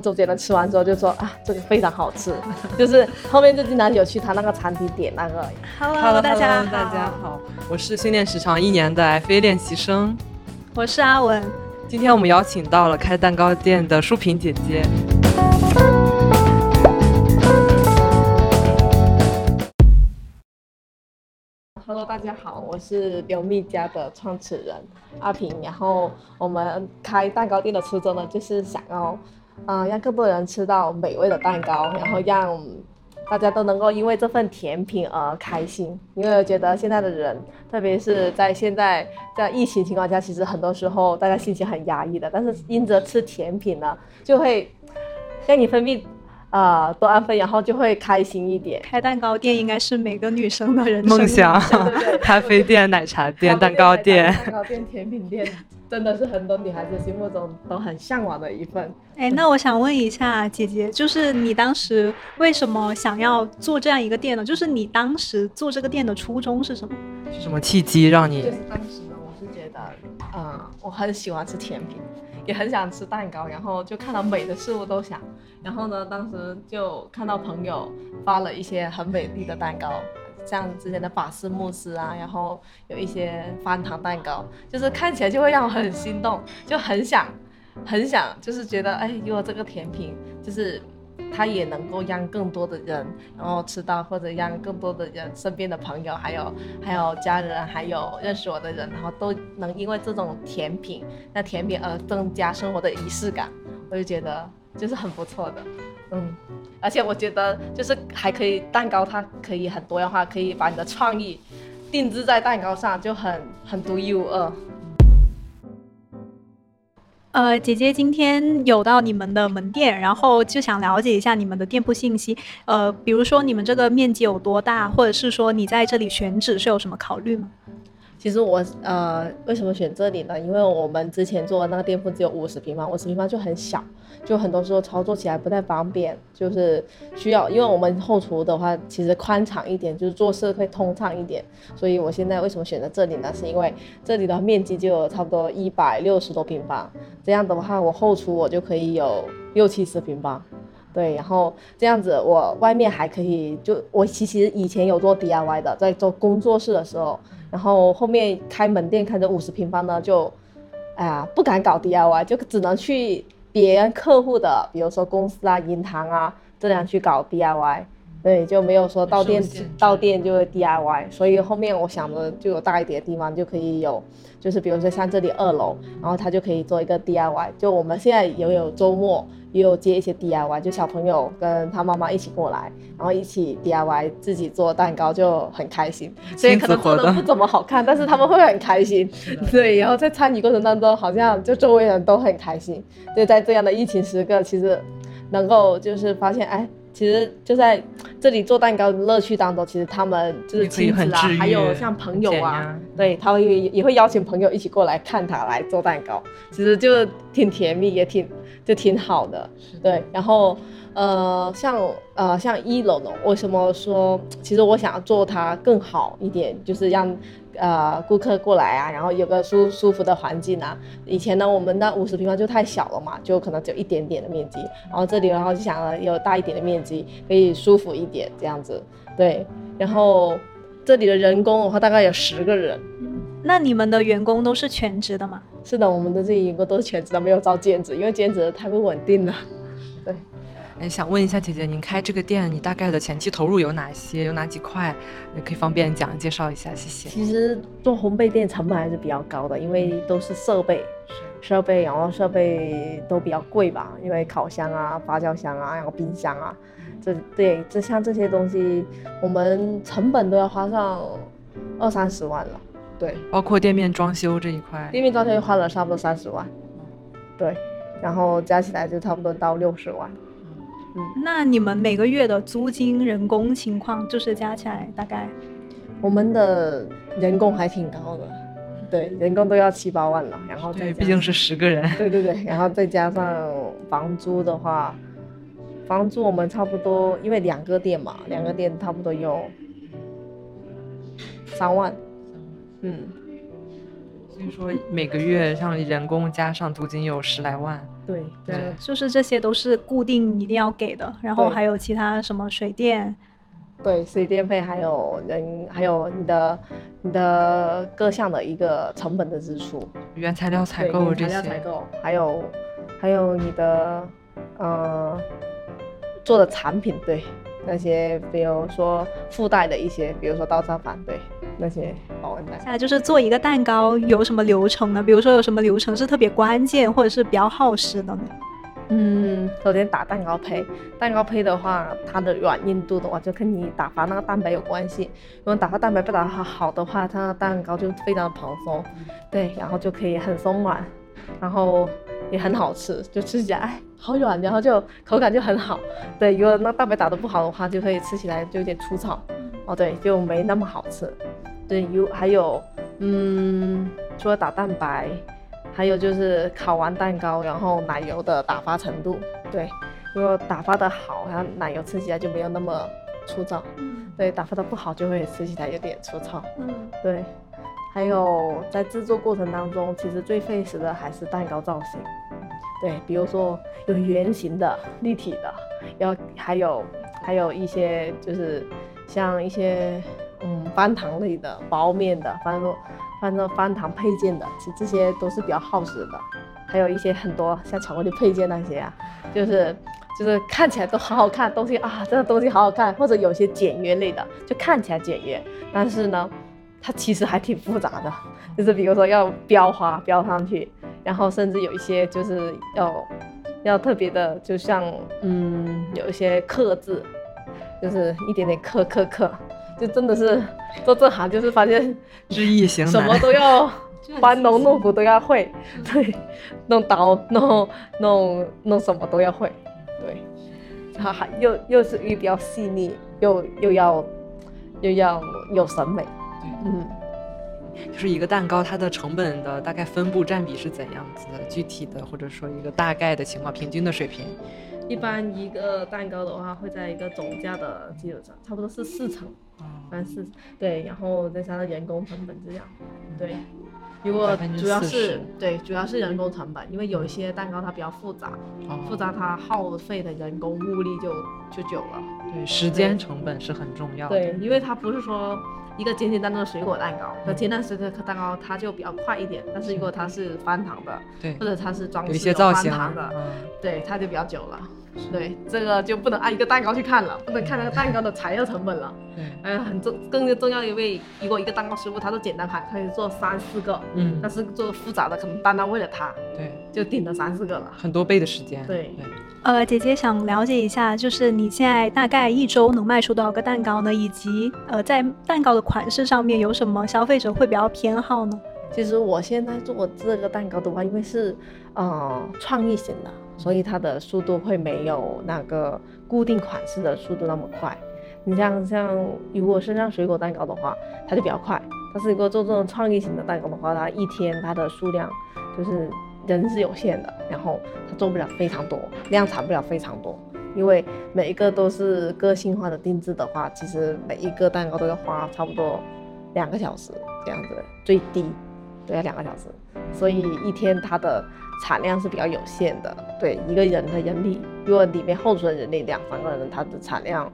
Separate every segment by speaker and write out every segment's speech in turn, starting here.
Speaker 1: 周杰伦吃完之后就说啊，这个非常好吃，就是后面就经常有去他那个餐厅点那个。
Speaker 2: Hello，大家大家好，我是训练时长一年的 FA 练习生，
Speaker 3: 我是阿文。
Speaker 2: 今天我们邀请到了开蛋糕店的淑萍姐姐。
Speaker 1: Hello，大家好，我是刘蜜家的创始人阿萍。然后我们开蛋糕店的初衷呢，就是想要。嗯，让更多人吃到美味的蛋糕，然后让大家都能够因为这份甜品而开心。因为我觉得现在的人，特别是在现在在疫情情况下，其实很多时候大家心情很压抑的，但是因着吃甜品呢，就会让你分泌呃多安酚，然后就会开心一点。
Speaker 3: 开蛋糕店应该是每个女生的人
Speaker 2: 生梦想，对对对，咖啡店、奶茶店、蛋糕店、
Speaker 1: 蛋糕店、甜品店。真的是很多女孩子心目中都很向往的一份。
Speaker 3: 哎，那我想问一下姐姐，就是你当时为什么想要做这样一个店呢？就是你当时做这个店的初衷是什么？
Speaker 2: 是什么契机让你？
Speaker 1: 就是当时呢，我是觉得，嗯，我很喜欢吃甜品，也很想吃蛋糕，然后就看到美的事物都想，然后呢，当时就看到朋友发了一些很美丽的蛋糕。像之前的法式慕斯啊，然后有一些翻糖蛋糕，就是看起来就会让我很心动，就很想，很想，就是觉得，哎，如果这个甜品，就是它也能够让更多的人然后吃到，或者让更多的人身边的朋友，还有还有家人，还有认识我的人，然后都能因为这种甜品，那甜品而增加生活的仪式感，我就觉得就是很不错的。嗯，而且我觉得就是还可以蛋糕，它可以很多样化，可以把你的创意定制在蛋糕上，就很很独一无二。
Speaker 3: 呃，姐姐今天有到你们的门店，然后就想了解一下你们的店铺信息。呃，比如说你们这个面积有多大，或者是说你在这里选址是有什么考虑吗？
Speaker 1: 其实我呃为什么选这里呢？因为我们之前做的那个店铺只有五十平方，五十平方就很小，就很多时候操作起来不太方便，就是需要，因为我们后厨的话其实宽敞一点，就是做事会通畅一点。所以我现在为什么选择这里呢？是因为这里的面积就有差不多一百六十多平方，这样的话我后厨我就可以有六七十平方，对，然后这样子我外面还可以，就我其实以前有做 DIY 的，在做工作室的时候。然后后面开门店开着五十平方呢，就，哎呀，不敢搞 DIY，就只能去别人客户的，比如说公司啊、银行啊这样去搞 DIY，对，就没有说到店到店就会 DIY，所以后面我想着就有大一点的地方就可以有，就是比如说像这里二楼，然后他就可以做一个 DIY，就我们现在也有周末。也有接一些 DIY，就小朋友跟他妈妈一起过来，然后一起 DIY 自己做蛋糕就很开心，所以可能做的不怎么好看，但是他们会很开心。对，然后在参与过程当中，好像就周围人都很开心。就在这样的疫情时刻，其实能够就是发现，哎。其实就在这里做蛋糕的乐趣当中，其实他们就是亲子啊，还有像朋友啊，对，他会也会邀请朋友一起过来看他来做蛋糕，其实就挺甜蜜，也挺就挺好的，对。然后呃，像呃像一楼呢，为什么说其实我想要做它更好一点，就是让。呃，顾客过来啊，然后有个舒舒服的环境啊。以前呢，我们那五十平方就太小了嘛，就可能只有一点点的面积。然后这里，然后就想了有大一点的面积，可以舒服一点这样子。对，然后这里的人工的话，大概有十个人。
Speaker 3: 那你们的员工都是全职的吗？
Speaker 1: 是的，我们的这些员工都是全职的，没有招兼职，因为兼职太不稳定了。对。
Speaker 2: 哎，想问一下姐姐，您开这个店，你大概的前期投入有哪些？有哪几块？也可以方便讲介绍一下，谢谢。
Speaker 1: 其实做烘焙店成本还是比较高的，因为都是设备，设备，然后设备都比较贵吧，因为烤箱啊、发酵箱啊、然后冰箱啊，这对这像这些东西，我们成本都要花上二三十万了。对，
Speaker 2: 包括店面装修这一块，
Speaker 1: 店面装修花了差不多三十万，对，然后加起来就差不多到六十万。
Speaker 3: 那你们每个月的租金、人工情况，就是加起来大概？
Speaker 1: 我们的人工还挺高的，对，人工都要七八万了，然后再
Speaker 2: 毕竟是十个人，
Speaker 1: 对对对，然后再加上房租的话，房租我们差不多，因为两个店嘛，两个店差不多有三万，嗯，
Speaker 2: 所以说每个月像人工加上租金有十来
Speaker 1: 万。对
Speaker 3: 对，就是这些都是固定一定要给的，然后还有其他什么水电，
Speaker 1: 对，水电费还有人，还有你的你的各项的一个成本的支出，
Speaker 2: 原材料采购这些，
Speaker 1: 原材料采购，还有还有你的呃做的产品，对。那些，比如说附带的一些，比如说刀叉板，对，那些保温袋。
Speaker 3: 现在就是做一个蛋糕有什么流程呢？比如说有什么流程是特别关键或者是比较耗时的呢？
Speaker 1: 嗯，首先打蛋糕胚，蛋糕胚的话，它的软硬度的话就跟你打发那个蛋白有关系。如果打发蛋白不打发好的话，它的蛋糕就非常的蓬松，对，然后就可以很松软，然后。也很好吃，就吃起来哎 好软，然后就口感就很好。对，如果那蛋白打得不好的话，就会吃起来就有点粗糙。哦，对，就没那么好吃。对，有还有，嗯，除了打蛋白，还有就是烤完蛋糕，然后奶油的打发程度。对，如果打发的好，然后奶油吃起来就没有那么粗糙。对，打发的不好就会吃起来有点粗糙。嗯，对。还有在制作过程当中，其实最费时的还是蛋糕造型。对，比如说有圆形的、立体的，要还有还有一些就是像一些嗯翻糖类的、包面的，反正反正翻糖配件的，其实这些都是比较耗时的。还有一些很多像巧克力配件那些啊，就是就是看起来都好好看，东西啊，这个东西好好看，或者有些简约类的，就看起来简约，但是呢。它其实还挺复杂的，就是比如说要标花标上去，然后甚至有一些就是要要特别的，就像嗯有一些刻字，就是一点点刻刻刻，就真的是做这行就是发现
Speaker 2: 知易行难，
Speaker 1: 什么都要 搬农弄斧都要会，对，弄刀弄弄弄什么都要会，对，它还又又是又比较细腻，又又要又要有审美。嗯，
Speaker 2: 就是一个蛋糕，它的成本的大概分布占比是怎样子的？具体的或者说一个大概的情况，平均的水平。
Speaker 1: 一般一个蛋糕的话，会在一个总价的基础上，差不多是四成，三四对，然后再加上人工成本这样，对。如果主要是对，主要是人工成本，因为有一些蛋糕它比较复杂，哦、复杂它耗费的人工物力就就久了。
Speaker 2: 对，时间成本是很重要的。
Speaker 1: 对，因为它不是说。一个简简单单的水果蛋糕和简单水果蛋糕，它就比较快一点。但是如果它是翻糖的，
Speaker 2: 对，
Speaker 1: 或者它是装饰
Speaker 2: 有一些造型
Speaker 1: 的，对，它就比较久了。对，这个就不能按一个蛋糕去看了，不能看那个蛋糕的材料成本了。对，哎，很重，更重要的，因为如果一个蛋糕师傅他做简单款，可以做三四个，嗯，但是做复杂的，可能单单为了他，对，就顶了三四个了，
Speaker 2: 很多倍的时间。
Speaker 1: 对对。
Speaker 3: 呃，姐姐想了解一下，就是你现在大概一周能卖出多少个蛋糕呢？以及呃，在蛋糕的款式上面有什么消费者会比较偏好呢？
Speaker 1: 其实我现在做这个蛋糕的话，因为是呃创意型的，所以它的速度会没有那个固定款式的速度那么快。你像像如果是像水果蛋糕的话，它就比较快。但是如果做这种创意型的蛋糕的话，它一天它的数量就是。人是有限的，然后它做不了非常多，量产不了非常多，因为每一个都是个性化的定制的话，其实每一个蛋糕都要花差不多两个小时这样子，最低都要两个小时，所以一天它的产量是比较有限的。对一个人的人力，如果里面后厨的人力两三个人，它的产量，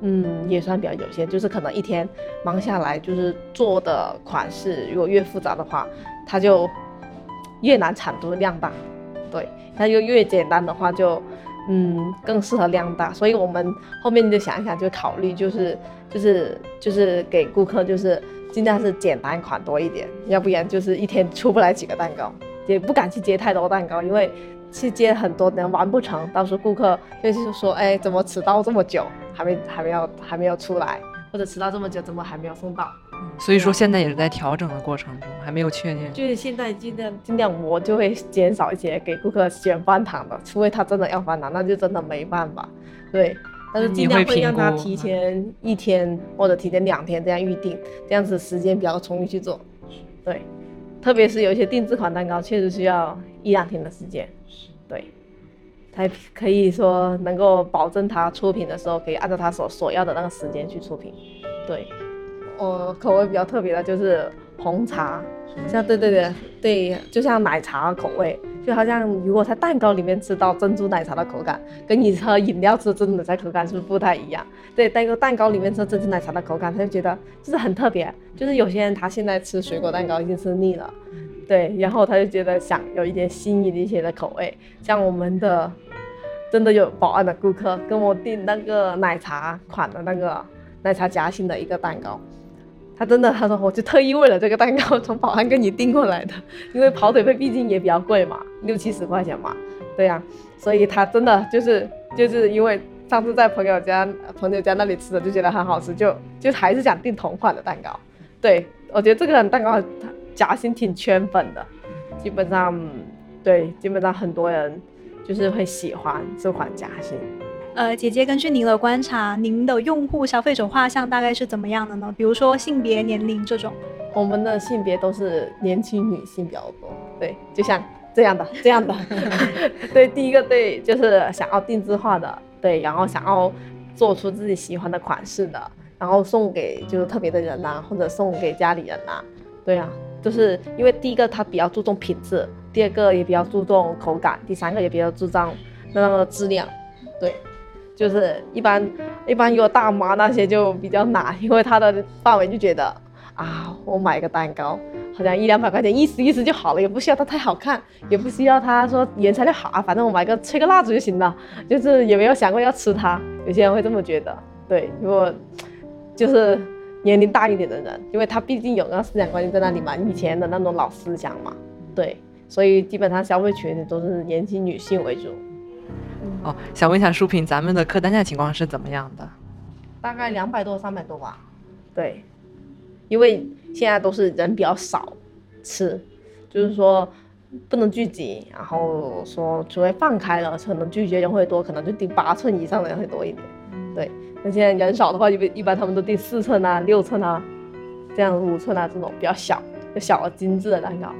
Speaker 1: 嗯，也算比较有限，就是可能一天忙下来，就是做的款式如果越复杂的话，它就。越难产出量大，对，它就越简单的话就，嗯，更适合量大。所以我们后面就想一想，就考虑就是就是就是给顾客就是尽量是简单款多一点，要不然就是一天出不来几个蛋糕，也不敢去接太多蛋糕，因为去接很多人完不成，到时候顾客就是说，哎，怎么迟到这么久，还没还没有还没有出来，或者迟到这么久，怎么还没有送到？
Speaker 2: 所以说现在也是在调整的过程中，还没有确定。
Speaker 1: 就是现在尽量尽量，我就会减少一些给顾客选翻糖的，除非他真的要翻糖，那就真的没办法。对，但是尽量会让他提前一天或者提前两天这样预定，这样子时间比较充裕去做。对，特别是有一些定制款蛋糕，确实需要一两天的时间。对，才可以说能够保证它出品的时候可以按照他所所要的那个时间去出品。对。我口味比较特别的就是红茶，像对对对对，就像奶茶口味，就好像如果在蛋糕里面吃到珍珠奶茶的口感，跟你喝饮料吃珍珠奶茶口感是不是不太一样？对，但个蛋糕里面吃珍珠奶茶的口感，他就觉得就是很特别。就是有些人他现在吃水果蛋糕已经吃腻了，对，然后他就觉得想有一点新颖一些的口味，像我们的。真的有保安的顾客跟我订那个奶茶款的那个奶茶夹心的一个蛋糕，他真的他说我就特意为了这个蛋糕从宝安跟你订过来的，因为跑腿费毕竟也比较贵嘛，六七十块钱嘛，对呀、所以他真的就是就是因为上次在朋友家朋友家那里吃的就觉得很好吃，就就还是想订同款的蛋糕。对，我觉得这个蛋糕夹心挺圈粉的，基本上对，基本上很多人。就是会喜欢这款夹心。
Speaker 3: 呃，姐姐，根据您的观察，您的用户消费者画像大概是怎么样的呢？比如说性别、年龄这种。
Speaker 1: 我们的性别都是年轻女性比较多，对，就像这样的，这样的。对，第一个对，就是想要定制化的，对，然后想要做出自己喜欢的款式的，然后送给就是特别的人呐、啊，或者送给家里人呐、啊，对啊，就是因为第一个它比较注重品质。第二个也比较注重口感，第三个也比较注重那个质量，对，就是一般一般如果大妈那些就比较难，因为她的范围就觉得啊，我买个蛋糕好像一两百块钱，意思意思就好了，也不需要它太好看，也不需要它说原材料好啊，反正我买个吹个蜡烛就行了，就是也没有想过要吃它，有些人会这么觉得，对，如果就是年龄大一点的人，因为他毕竟有那思想观念在那里嘛，以前的那种老思想嘛，对。所以基本上消费群体都是年轻女性为主。
Speaker 2: 哦，想问一下书评，咱们的客单价情况是怎么样的？
Speaker 1: 大概两百多、三百多吧。对，因为现在都是人比较少吃，就是说不能聚集，然后说除非放开了，可能聚集人会多，可能就订八寸以上的人会多一点。对，那现在人少的话，一般一般他们都订四寸啊、六寸啊，这样五寸啊这种比较小、就小而精致的蛋糕。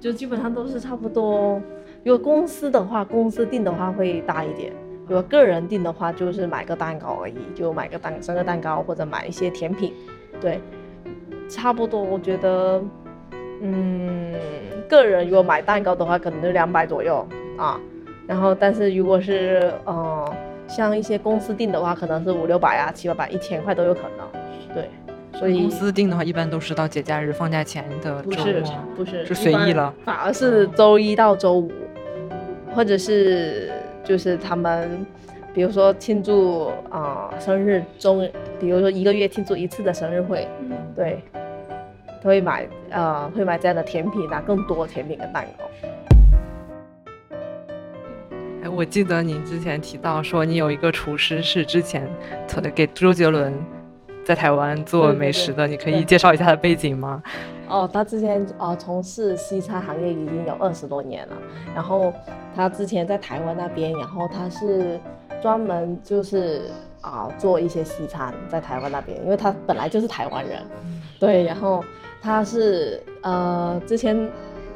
Speaker 1: 就基本上都是差不多，如果公司的话，公司订的话会大一点；如果个人订的话，就是买个蛋糕而已，就买个蛋生日蛋糕或者买一些甜品，对，差不多。我觉得，嗯，个人如果买蛋糕的话，可能就两百左右啊。然后，但是如果是呃，像一些公司订的话，可能是五六百啊、七八百、一千块都有可能，对。所以
Speaker 2: 公司订的话，一般都是到节假日放假前的周末，
Speaker 1: 不是不是，
Speaker 2: 是随意了，
Speaker 1: 反而是周一到周五，或者是就是他们，比如说庆祝啊、呃、生日中，比如说一个月庆祝一次的生日会，嗯、对，都会买呃会买这样的甜品拿，更多甜品跟蛋糕。
Speaker 2: 哎，我记得你之前提到说你有一个厨师是之前给周杰伦。在台湾做美食的，对对对，你可以介绍一下他的背景吗？
Speaker 1: 哦，他之前呃从事西餐行业已经有二十多年了，然后他之前在台湾那边，然后他是专门就是啊、呃、做一些西餐在台湾那边，因为他本来就是台湾人，对，然后他是呃之前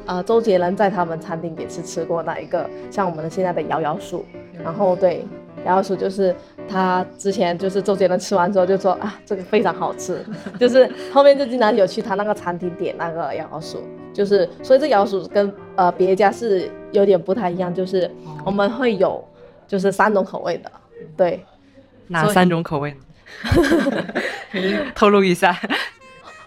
Speaker 1: 呃周杰伦在他们餐厅也是吃过那一个像我们的现在的摇摇树，然后对。摇摇树就是他之前就是周杰伦吃完之后就说啊这个非常好吃，就是后面就经常有去他那个餐厅点那个摇摇薯，就是所以这摇摇薯跟呃别家是有点不太一样，就是我们会有就是三种口味的，对，
Speaker 2: 哪三种口味？透露一下，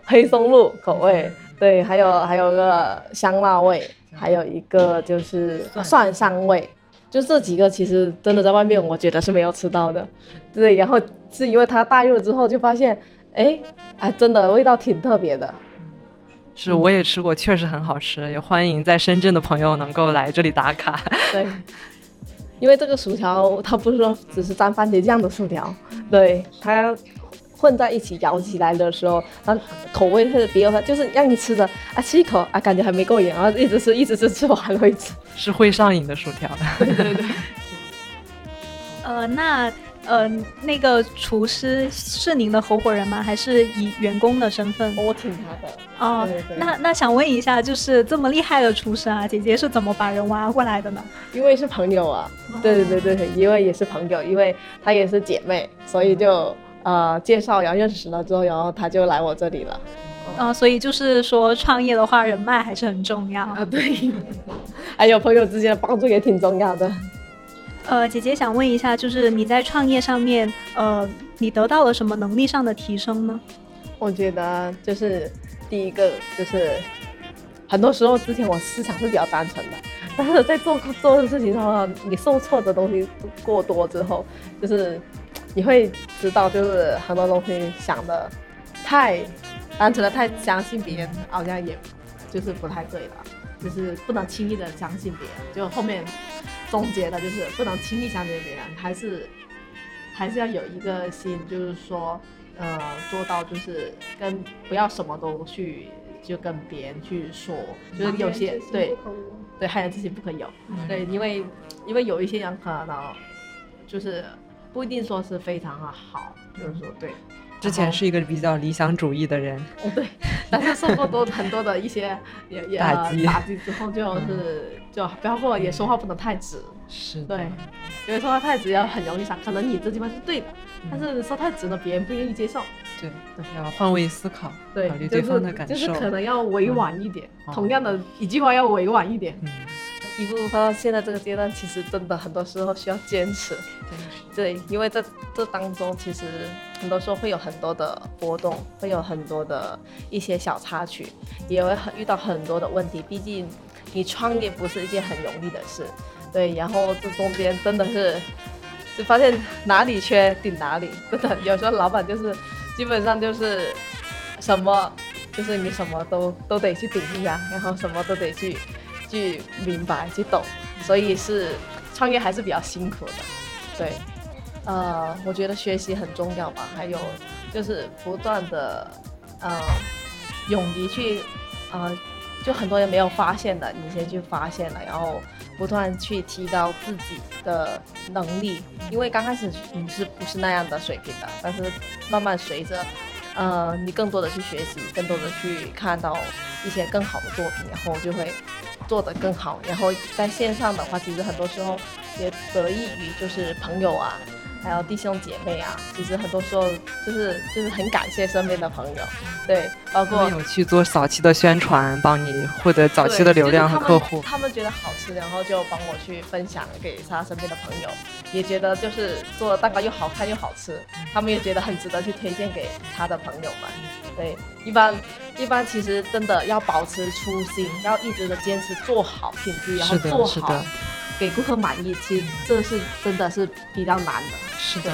Speaker 1: 黑松露口味，对，还有还有个香辣味，还有一个就是蒜香味。就这几个，其实真的在外面，我觉得是没有吃到的，对。然后是因为它带入了之后，就发现，哎，哎，真的味道挺特别的。
Speaker 2: 是，我也吃过，确实很好吃，也欢迎在深圳的朋友能够来这里打卡。
Speaker 1: 对，因为这个薯条，它不是说只是沾番茄酱的薯条，对它。混在一起咬起来的时候，它口味特别，就是让你吃的啊，吃一口啊，感觉还没够瘾，然后一直吃，一直吃，吃完了为止，
Speaker 2: 是会上瘾的薯条。
Speaker 1: 对对对。
Speaker 3: 呃，那呃，那个厨师是您的合伙人吗？还是以员工的身份？
Speaker 1: 我请他的。
Speaker 3: 哦，对对对，那那想问一下，就是这么厉害的厨师啊，姐姐是怎么把人挖过来的呢？
Speaker 1: 因为是朋友啊。哦、对对对对，因为也是朋友，因为她也是姐妹，所以就。呃，介绍，然后认识了之后，然后他就来我这里了。哦，
Speaker 3: 啊、呃，所以就是说创业的话，人脉还是很重要
Speaker 1: 啊。对，还有朋友之间的帮助也挺重要的。
Speaker 3: 呃，姐姐想问一下，就是你在创业上面，呃，你得到了什么能力上的提升呢？
Speaker 1: 我觉得就是第一个就是，很多时候之前我思想是比较单纯的，但是在做做的事情上，你受挫的东西过多之后，就是你会知道，就是很多东西想的太单纯的太相信别人，好像也就是不太对了。就是不能轻易的相信别人，就后面总结的就是不能轻易相信别人，还是还是要有一个心，就是说，呃，做到就是跟不要什么都去就跟别人去说，就是有些对对，害人之心不可有，对，因为因为有一些人可能就是不一定说是非常的好，就是说对。
Speaker 2: 之前是一个比较理想主义的人，
Speaker 1: 哦对，但是受过多很多的一些也也 打击。打击之后，就是、嗯、就包括也说话不能太直，
Speaker 2: 是
Speaker 1: 对，因为说话太直要很容易伤，可能你这地方是对的，嗯、但是说太直了，别人不愿意接受。
Speaker 2: 对，对，要换位思考，
Speaker 1: 对，
Speaker 2: 考虑对方的感受，
Speaker 1: 就是、就是可能要委婉一点，
Speaker 2: 嗯、
Speaker 1: 同样的一句话要委婉一点。
Speaker 2: 嗯
Speaker 1: 一步步到现在这个阶段，其实真的很多时候需要坚持。对，因为这这当中其实很多时候会有很多的波动，会有很多的一些小插曲，也会很遇到很多的问题。毕竟你创业不是一件很容易的事。对，然后这中间真的是就发现哪里缺顶哪里，真的有时候老板就是基本上就是什么就是你什么都都得去顶一下，然后什么都得去。去明白，去懂，所以是创业还是比较辛苦的，对，呃，我觉得学习很重要吧，还有就是不断的，呃，勇于去，呃，就很多人没有发现的，你先去发现了，然后不断去提高自己的能力，因为刚开始你是不是那样的水平的，但是慢慢随着，呃，你更多的去学习，更多的去看到一些更好的作品，然后就会。做得更好，然后在线上的话，其实很多时候也得益于就是朋友啊，还有弟兄姐妹啊，其实很多时候就是就是很感谢身边的朋友，对，包括
Speaker 2: 有去做早期的宣传，帮你获得早期的流量和客户，
Speaker 1: 就是他，他们觉得好吃，然后就帮我去分享给他身边的朋友，也觉得就是做的蛋糕又好看又好吃，他们也觉得很值得去推荐给他的朋友们。对，一般一般其实真的要保持初心，要一直的坚持做好品质，然后做好，给顾客满意。其实这是真的是比较难的。
Speaker 2: 是的，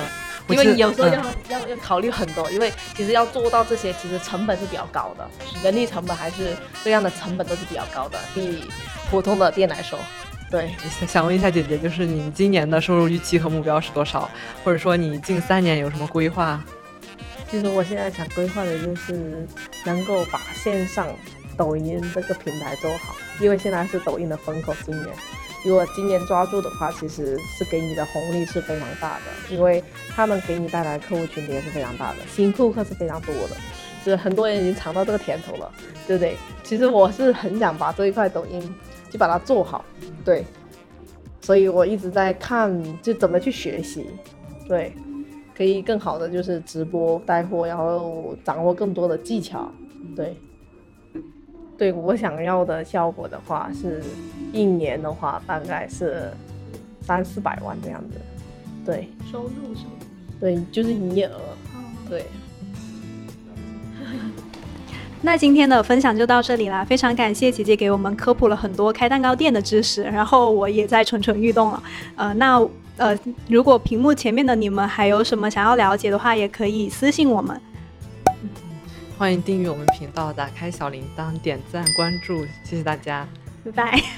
Speaker 1: 因为你有时候要、嗯、要要考虑很多，因为其实要做到这些，其实成本是比较高的，人力成本还是这样的成本都是比较高的，比普通的店来说。对，
Speaker 2: 想问一下姐姐，就是你今年的收入预期和目标是多少？或者说你近三年有什么规划？
Speaker 1: 其实我现在想规划的就是能够把线上抖音这个平台做好，因为现在是抖音的风口，今年如果今年抓住的话，其实是给你的红利是非常大的，因为他们给你带来客户群体也是非常大的，新顾客是非常多的，就是很多人已经尝到这个甜头了，对不对？其实我是很想把这一块抖音就把它做好，对，所以我一直在看就怎么去学习，对。可以更好的就是直播带货，然后掌握更多的技巧，对，对我想要的效果的话，是一年的话大概是三四百万这样子，对，
Speaker 3: 收入是吗？
Speaker 1: 对，就是营业额，对。
Speaker 3: 那今天的分享就到这里啦，非常感谢姐姐给我们科普了很多开蛋糕店的知识，然后我也在蠢蠢欲动了，呃，那。呃，如果屏幕前面的你们还有什么想要了解的话，也可以私信我们。
Speaker 2: 欢迎订阅我们频道，打开小铃铛，点赞关注，谢谢大家，
Speaker 3: 拜拜。